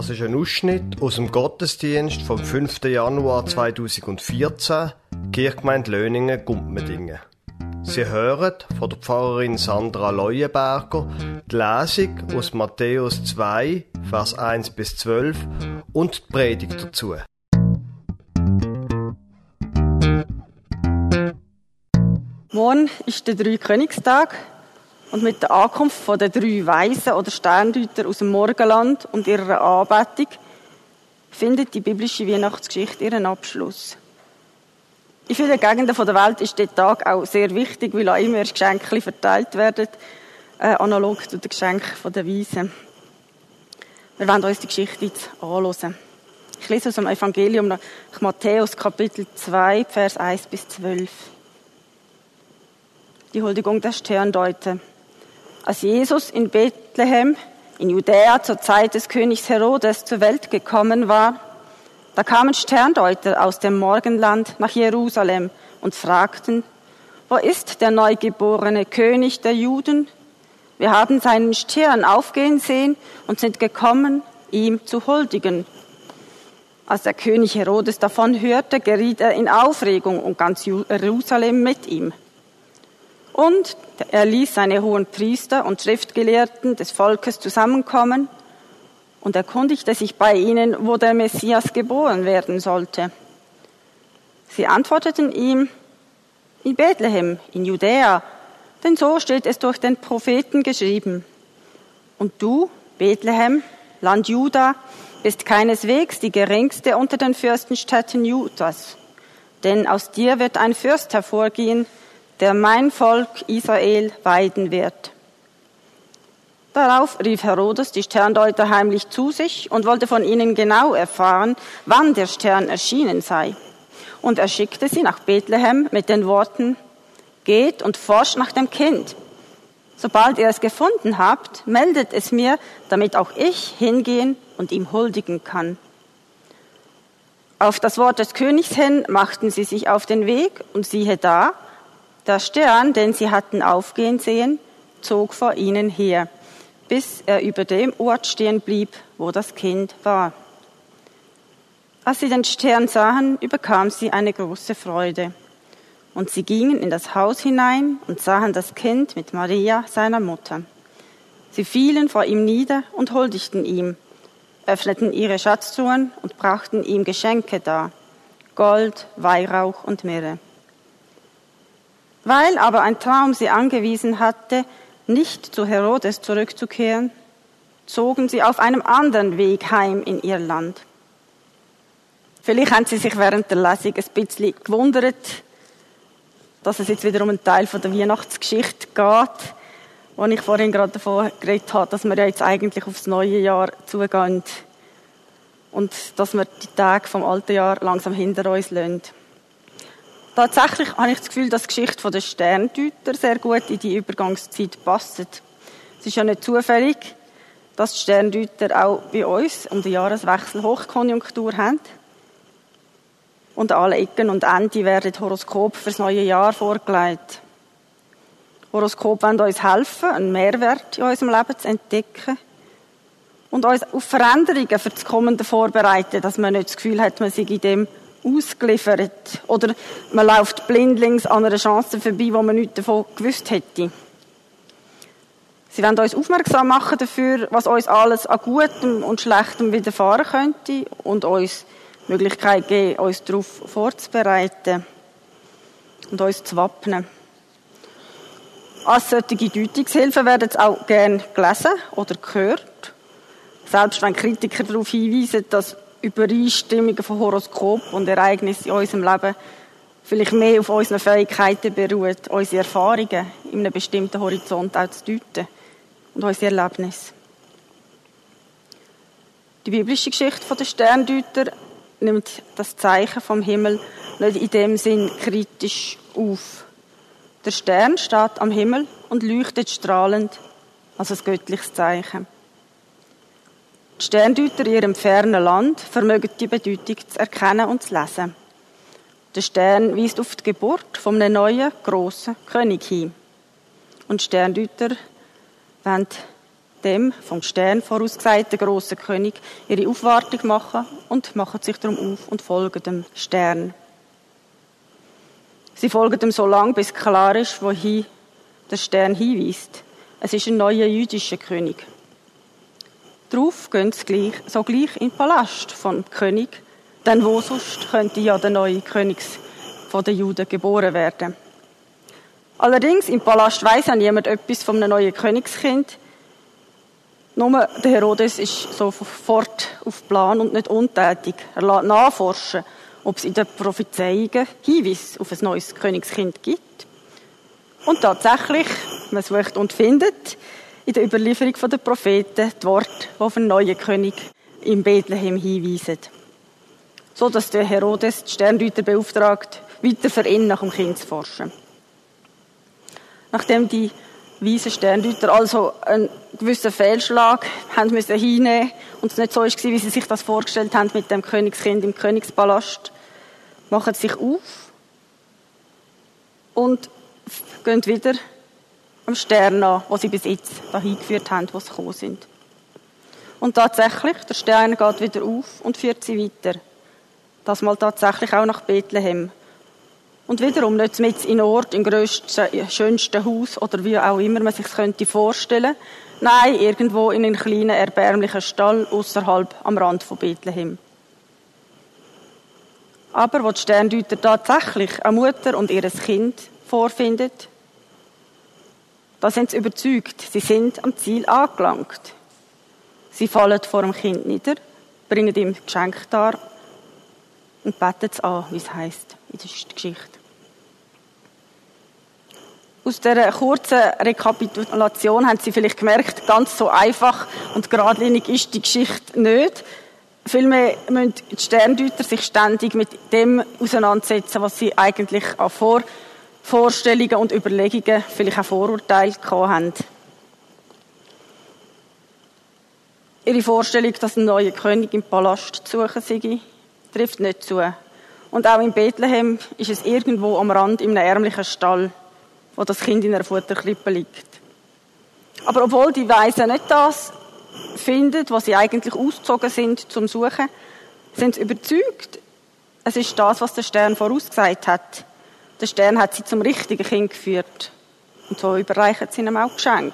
Das ist ein Ausschnitt aus dem Gottesdienst vom 5. Januar 2014, Kirchgemeinde Löningen, Gumpmedingen. Sie hören von der Pfarrerin Sandra Leuenberger die Lesung aus Matthäus 2, Vers 1 bis 12 und die Predigt dazu. Morgen ist der Drei-Königstag und mit der Ankunft den drei Weisen oder Sterndeuter aus dem Morgenland und ihrer Anbetung findet die biblische Weihnachtsgeschichte ihren Abschluss. In vielen Gegenden der Welt ist der Tag auch sehr wichtig, weil auch immer Geschenke verteilt werden, äh, analog zu den Geschenken der Weisen. Wir werden uns die Geschichte jetzt anschauen. Ich lese aus dem Evangelium nach Matthäus Kapitel 2, Vers 1 bis 12. Die Huldigung der Sterndeuter. Als Jesus in Bethlehem in Judäa zur Zeit des Königs Herodes zur Welt gekommen war, da kamen Sterndeuter aus dem Morgenland nach Jerusalem und fragten, wo ist der neugeborene König der Juden? Wir haben seinen Stern aufgehen sehen und sind gekommen, ihm zu huldigen. Als der König Herodes davon hörte, geriet er in Aufregung und ganz Jerusalem mit ihm. Und er ließ seine hohen Priester und Schriftgelehrten des Volkes zusammenkommen und erkundigte sich bei ihnen, wo der Messias geboren werden sollte. Sie antworteten ihm, in Bethlehem, in Judäa, denn so steht es durch den Propheten geschrieben. Und du, Bethlehem, Land Juda, bist keineswegs die geringste unter den Fürstenstädten Judas, denn aus dir wird ein Fürst hervorgehen, der mein Volk Israel weiden wird. Darauf rief Herodes die Sterndeuter heimlich zu sich und wollte von ihnen genau erfahren, wann der Stern erschienen sei. Und er schickte sie nach Bethlehem mit den Worten, Geht und forscht nach dem Kind. Sobald ihr es gefunden habt, meldet es mir, damit auch ich hingehen und ihm huldigen kann. Auf das Wort des Königs hin machten sie sich auf den Weg und siehe da, der Stern, den sie hatten aufgehen sehen, zog vor ihnen her, bis er über dem Ort stehen blieb, wo das Kind war. Als sie den Stern sahen, überkam sie eine große Freude. Und sie gingen in das Haus hinein und sahen das Kind mit Maria, seiner Mutter. Sie fielen vor ihm nieder und huldigten ihm, öffneten ihre Schatztruhen und brachten ihm Geschenke dar, Gold, Weihrauch und Myrrhe. Weil aber ein Traum sie angewiesen hatte, nicht zu Herodes zurückzukehren, zogen sie auf einem anderen Weg heim in ihr Land. Vielleicht haben sie sich während der Lesung ein bisschen gewundert, dass es jetzt wieder um einen Teil der Weihnachtsgeschichte geht, wo ich vorhin gerade davon geredet habe, dass wir ja jetzt eigentlich aufs neue Jahr zugehen und dass wir die Tage vom alten Jahr langsam hinter uns lassen. Tatsächlich habe ich das Gefühl, dass die Geschichte der Sterndeuter sehr gut in die Übergangszeit passt. Es ist ja nicht zufällig, dass die Sterndeuter auch bei uns um den Jahreswechsel Hochkonjunktur haben. Und alle Ecken und Enden werden Horoskop fürs neue Jahr vorgelegt. Horoskop wollen uns helfen, einen Mehrwert in unserem Leben zu entdecken und uns auf Veränderungen für das Kommende vorbereiten, dass man nicht das Gefühl hat, man sei in dem ausgeliefert. Oder man läuft blindlings an einer Chance vorbei, wo man nichts davon gewusst hätte. Sie wollen uns aufmerksam machen dafür, was uns alles an Gutem und Schlechtem widerfahren könnte und uns die Möglichkeit geben, uns darauf vorzubereiten und uns zu wappnen. Als solche Deutungshilfen werden es auch gern gelesen oder gehört. Selbst wenn Kritiker darauf hinweisen, dass Übereinstimmungen von Horoskop und Ereignissen in unserem Leben vielleicht mehr auf unseren Fähigkeiten beruht, unsere Erfahrungen in einem bestimmten Horizont auch zu deuten und unsere Erlebnisse. Die biblische Geschichte der Sterndeuter nimmt das Zeichen vom Himmel nicht in dem Sinn kritisch auf. Der Stern steht am Himmel und leuchtet strahlend als ein göttliches Zeichen. Die Sterndeuter in ihrem fernen Land vermögen die Bedeutung zu erkennen und zu lesen. Der Stern weist auf die Geburt von neuen, grossen König hin. Und die Sterndeuter wollen dem vom Stern vorausgesagten grossen König ihre Aufwartung machen und machen sich darum auf und folgen dem Stern. Sie folgen dem so lange, bis klar ist, wohin der Stern hinweist. Es ist ein neuer jüdischer König. Darauf gehen sie gleich, sogleich in den Palast vom König, denn wo sonst könnte ja der neue König von den Juden geboren werden. Allerdings im Palast weiß ja niemand etwas von einem neuen Königskind. Nur der Herodes ist sofort auf Plan und nicht untätig. Er lässt nachforschen, ob es in den Prophezeiungen Hinweise auf ein neues Königskind gibt. Und tatsächlich, man sucht und findet in der Überlieferung der Propheten die Worte, die auf einen neuen König in Bethlehem hinweisen. So dass der Herodes die Sterndeuter beauftragt, weiter für ihn nach dem Kind zu forschen. Nachdem die weisen Sterndeuter also einen gewissen Fehlschlag haben müssen hinnehmen und es nicht so ist, wie sie sich das vorgestellt haben mit dem Königskind im Königspalast, machen sie sich auf und gehen wieder am Stern an, wo sie bis jetzt dahin geführt haben, wo sie gekommen sind. Und tatsächlich, der Stern geht wieder auf und führt sie weiter. Das mal tatsächlich auch nach Bethlehem. Und wiederum nicht mit in Ort, im grössten, schönsten Haus oder wie auch immer man sich könnte vorstellen. Nein, irgendwo in einem kleinen, erbärmlichen Stall außerhalb am Rand von Bethlehem. Aber wo die Sterndeuter tatsächlich eine Mutter und ihr Kind vorfindet, da sind sie überzeugt, sie sind am Ziel angelangt. Sie fallen vor dem Kind nieder, bringen ihm Geschenk dar und beten es an, wie es heisst in der Geschichte. Aus dieser kurzen Rekapitulation haben Sie vielleicht gemerkt, ganz so einfach und geradlinig ist die Geschichte nicht. Vielmehr müssen die Sterndeuter sich ständig mit dem auseinandersetzen, was sie eigentlich auch vor Vorstellungen und Überlegungen, vielleicht auch Vorurteile haben. Ihre Vorstellung, dass ein neuer König im Palast zu suchen sei, trifft nicht zu. Und auch in Bethlehem ist es irgendwo am Rand in einem ärmlichen Stall, wo das Kind in einer Futterkrippe liegt. Aber obwohl die Weisen nicht das finden, was sie eigentlich ausgezogen sind zum Suchen, sind sie überzeugt, es ist das, was der Stern vorausgesagt hat. Der Stern hat sie zum richtigen Kind geführt. Und so überreichen sie ihm auch Geschenk.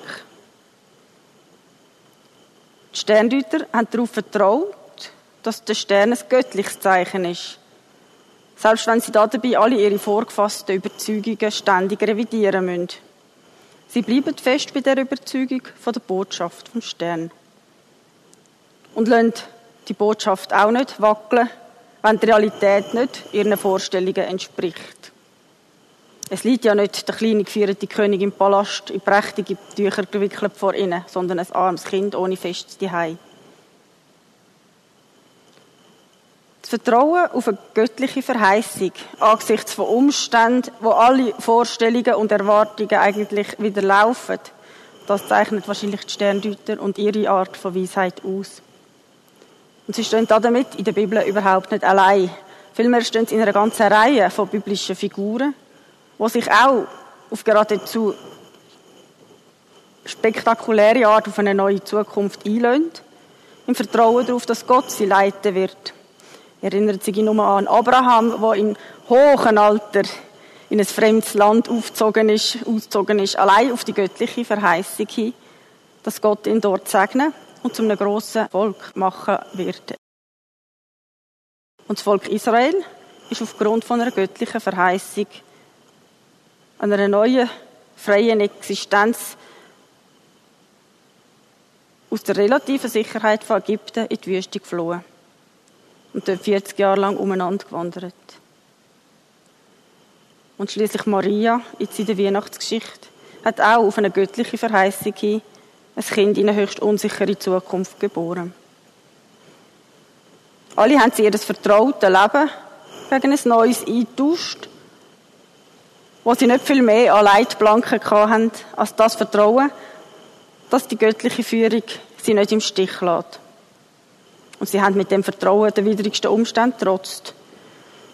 Die Sterndeuter haben darauf vertraut, dass der Stern ein göttliches Zeichen ist. Selbst wenn sie dabei alle ihre vorgefassten Überzeugungen ständig revidieren müssen. Sie bleiben fest bei der Überzeugung von der Botschaft vom Stern. Und lassen die Botschaft auch nicht wackeln, wenn die Realität nicht ihren Vorstellungen entspricht. Es liegt ja nicht der kleine gefeierte König im Palast in prächtige Tücher gewickelt vor ihnen, sondern ein armes Kind ohne festes Zuhause. Das Vertrauen auf eine göttliche Verheißung angesichts von Umständen, wo alle Vorstellungen und Erwartungen eigentlich wieder laufen, das zeichnet wahrscheinlich die Sterndeuter und ihre Art von Weisheit aus. Und sie stehen damit in der Bibel überhaupt nicht allein. Vielmehr stehen sie in einer ganzen Reihe von biblischen Figuren, die sich auch auf geradezu spektakuläre Art auf eine neue Zukunft einlöhnt, im Vertrauen darauf, dass Gott sie leiten wird. Erinnert sich nur an Abraham, der im hohen Alter in ein fremdes Land aufgezogen ist, ausgezogen ist, allein auf die göttliche Verheißung hin, dass Gott ihn dort segnen und zu einem grossen Volk machen wird. Und das Volk Israel ist aufgrund von einer göttlichen Verheißung einer neuen, freien Existenz aus der relativen Sicherheit von Ägypten in die Wüste geflohen und dort 40 Jahre lang umeinander gewandert. Und schließlich Maria, jetzt in der Weihnachtsgeschichte, hat auch auf eine göttliche Verheißung hin ein Kind in eine höchst unsichere Zukunft geboren. Alle haben sie ihr vertraute Leben gegen ein neues eingetauscht wo sie nicht viel mehr an Leitplanken hatten, als das Vertrauen, dass die göttliche Führung sie nicht im Stich lässt. Und sie haben mit dem Vertrauen den widrigsten Umständen trotzt.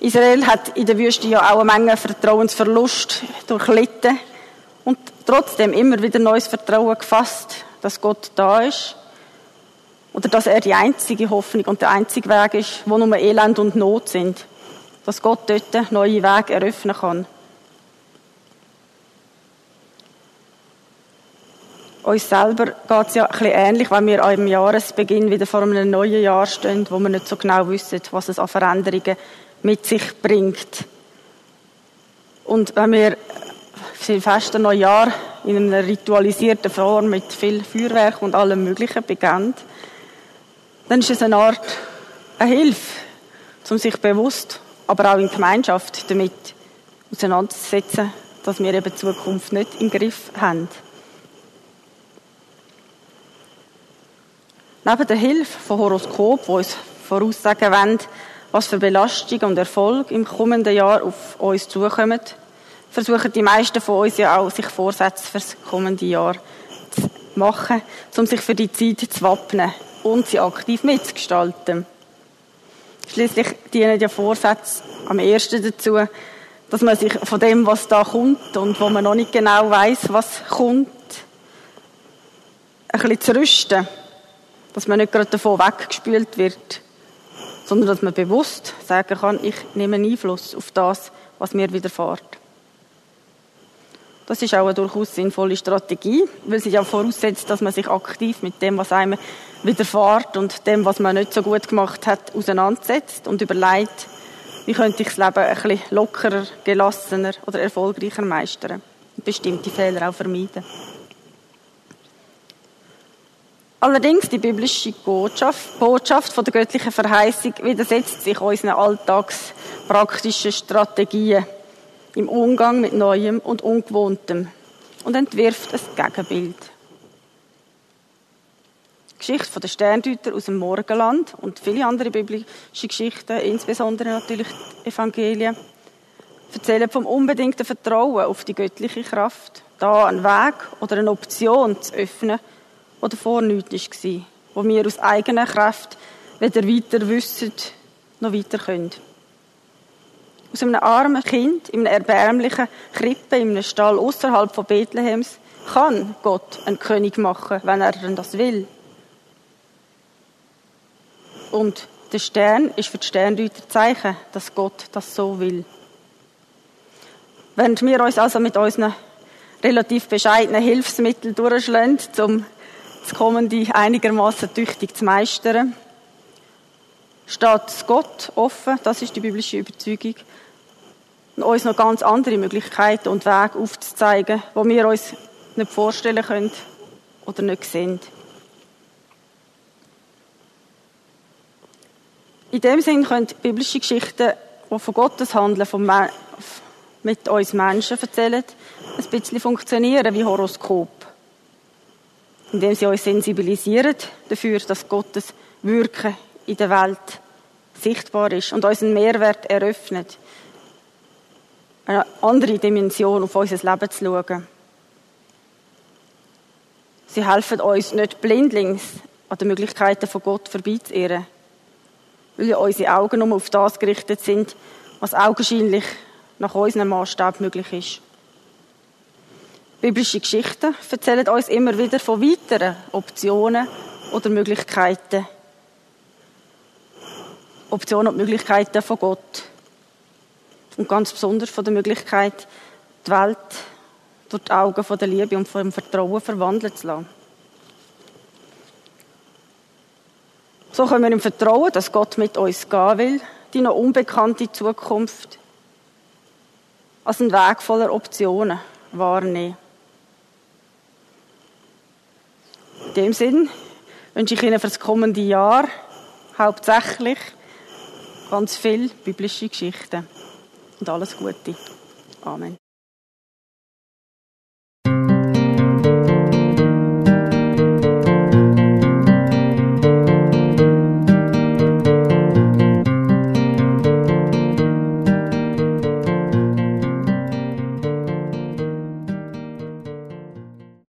Israel hat in der Wüste ja auch eine Menge Vertrauensverlust durchlitten und trotzdem immer wieder neues Vertrauen gefasst, dass Gott da ist oder dass er die einzige Hoffnung und der einzige Weg ist, wo nur Elend und Not sind. Dass Gott dort neue Wege eröffnen kann. Uns selber geht es ja ein bisschen ähnlich, wenn wir am Jahresbeginn wieder vor einem neuen Jahr stehen, wo wir nicht so genau wissen, was es an Veränderungen mit sich bringt. Und wenn wir Silvester Neujahr in einer ritualisierten Form mit viel Feuerwerk und allem Möglichen beginnt, dann ist es eine Art eine Hilfe, um sich bewusst, aber auch in Gemeinschaft damit auseinanderzusetzen, dass wir eben die Zukunft nicht im Griff haben. Neben der Hilfe von Horoskop, wo uns voraussagen wollen, was für Belastung und Erfolg im kommenden Jahr auf uns zukommen, versuchen die meisten von uns ja auch, sich Vorsätze für das kommende Jahr zu machen, um sich für die Zeit zu wappnen und sie aktiv mitzugestalten. Schließlich dienen ja Vorsätze am ersten dazu, dass man sich von dem, was da kommt und wo man noch nicht genau weiß, was kommt, ein bisschen zu rüsten dass man nicht gerade davon weggespült wird, sondern dass man bewusst sagen kann, ich nehme Einfluss auf das, was mir widerfährt. Das ist auch eine durchaus sinnvolle Strategie, weil sie ja voraussetzt, dass man sich aktiv mit dem, was einem widerfährt und dem, was man nicht so gut gemacht hat, auseinandersetzt und überlegt, wie könnte ich das Leben ein bisschen lockerer, gelassener oder erfolgreicher meistern und bestimmte Fehler auch vermeiden. Allerdings die biblische Botschaft, Botschaft von der göttlichen Verheißung widersetzt sich unseren alltagspraktischen Strategien im Umgang mit Neuem und Ungewohntem und entwirft ein Gegenbild. Die Geschichte der Sterndeuter aus dem Morgenland und viele andere biblische Geschichten, insbesondere natürlich die Evangelien, erzählen vom unbedingten Vertrauen auf die göttliche Kraft, da einen Weg oder eine Option zu öffnen, die davor nichts war, wo wir aus eigener Kraft weder weiter wissen, noch weiter können. Aus einem armen Kind, in einer erbärmlichen Krippe, in einem Stall außerhalb von Bethlehems, kann Gott einen König machen, wenn er das will. Und der Stern ist für die Sterndeuter Zeichen, dass Gott das so will. Während wir uns also mit unseren relativ bescheidenen Hilfsmitteln durchschlagen, um das Kommende einigermaßen tüchtig zu meistern, steht Gott offen, das ist die biblische Überzeugung, uns noch ganz andere Möglichkeiten und Wege aufzuzeigen, wo wir uns nicht vorstellen können oder nicht sehen. In dem Sinn können biblische Geschichten, die von Gottes Handeln von mit uns Menschen erzählen, ein bisschen funktionieren wie Horoskop indem sie uns sensibilisieren dafür, dass Gottes Wirken in der Welt sichtbar ist und uns einen Mehrwert eröffnet, eine andere Dimension auf unser Leben zu schauen. Sie helfen uns nicht blindlings an den Möglichkeiten von Gott vorbeizuirren, weil ja unsere Augen nur auf das gerichtet sind, was augenscheinlich nach unserem Maßstab möglich ist. Biblische Geschichten erzählen uns immer wieder von weiteren Optionen oder Möglichkeiten. Optionen und Möglichkeiten von Gott. Und ganz besonders von der Möglichkeit, die Welt durch die Augen der Liebe und vom Vertrauen verwandeln zu lassen. So können wir im Vertrauen, dass Gott mit uns gehen will, die noch unbekannte Zukunft als einen Weg voller Optionen wahrnehmen. In dem Sinn wünsche ich Ihnen für das kommende Jahr hauptsächlich ganz viel biblische Geschichten und alles Gute. Amen.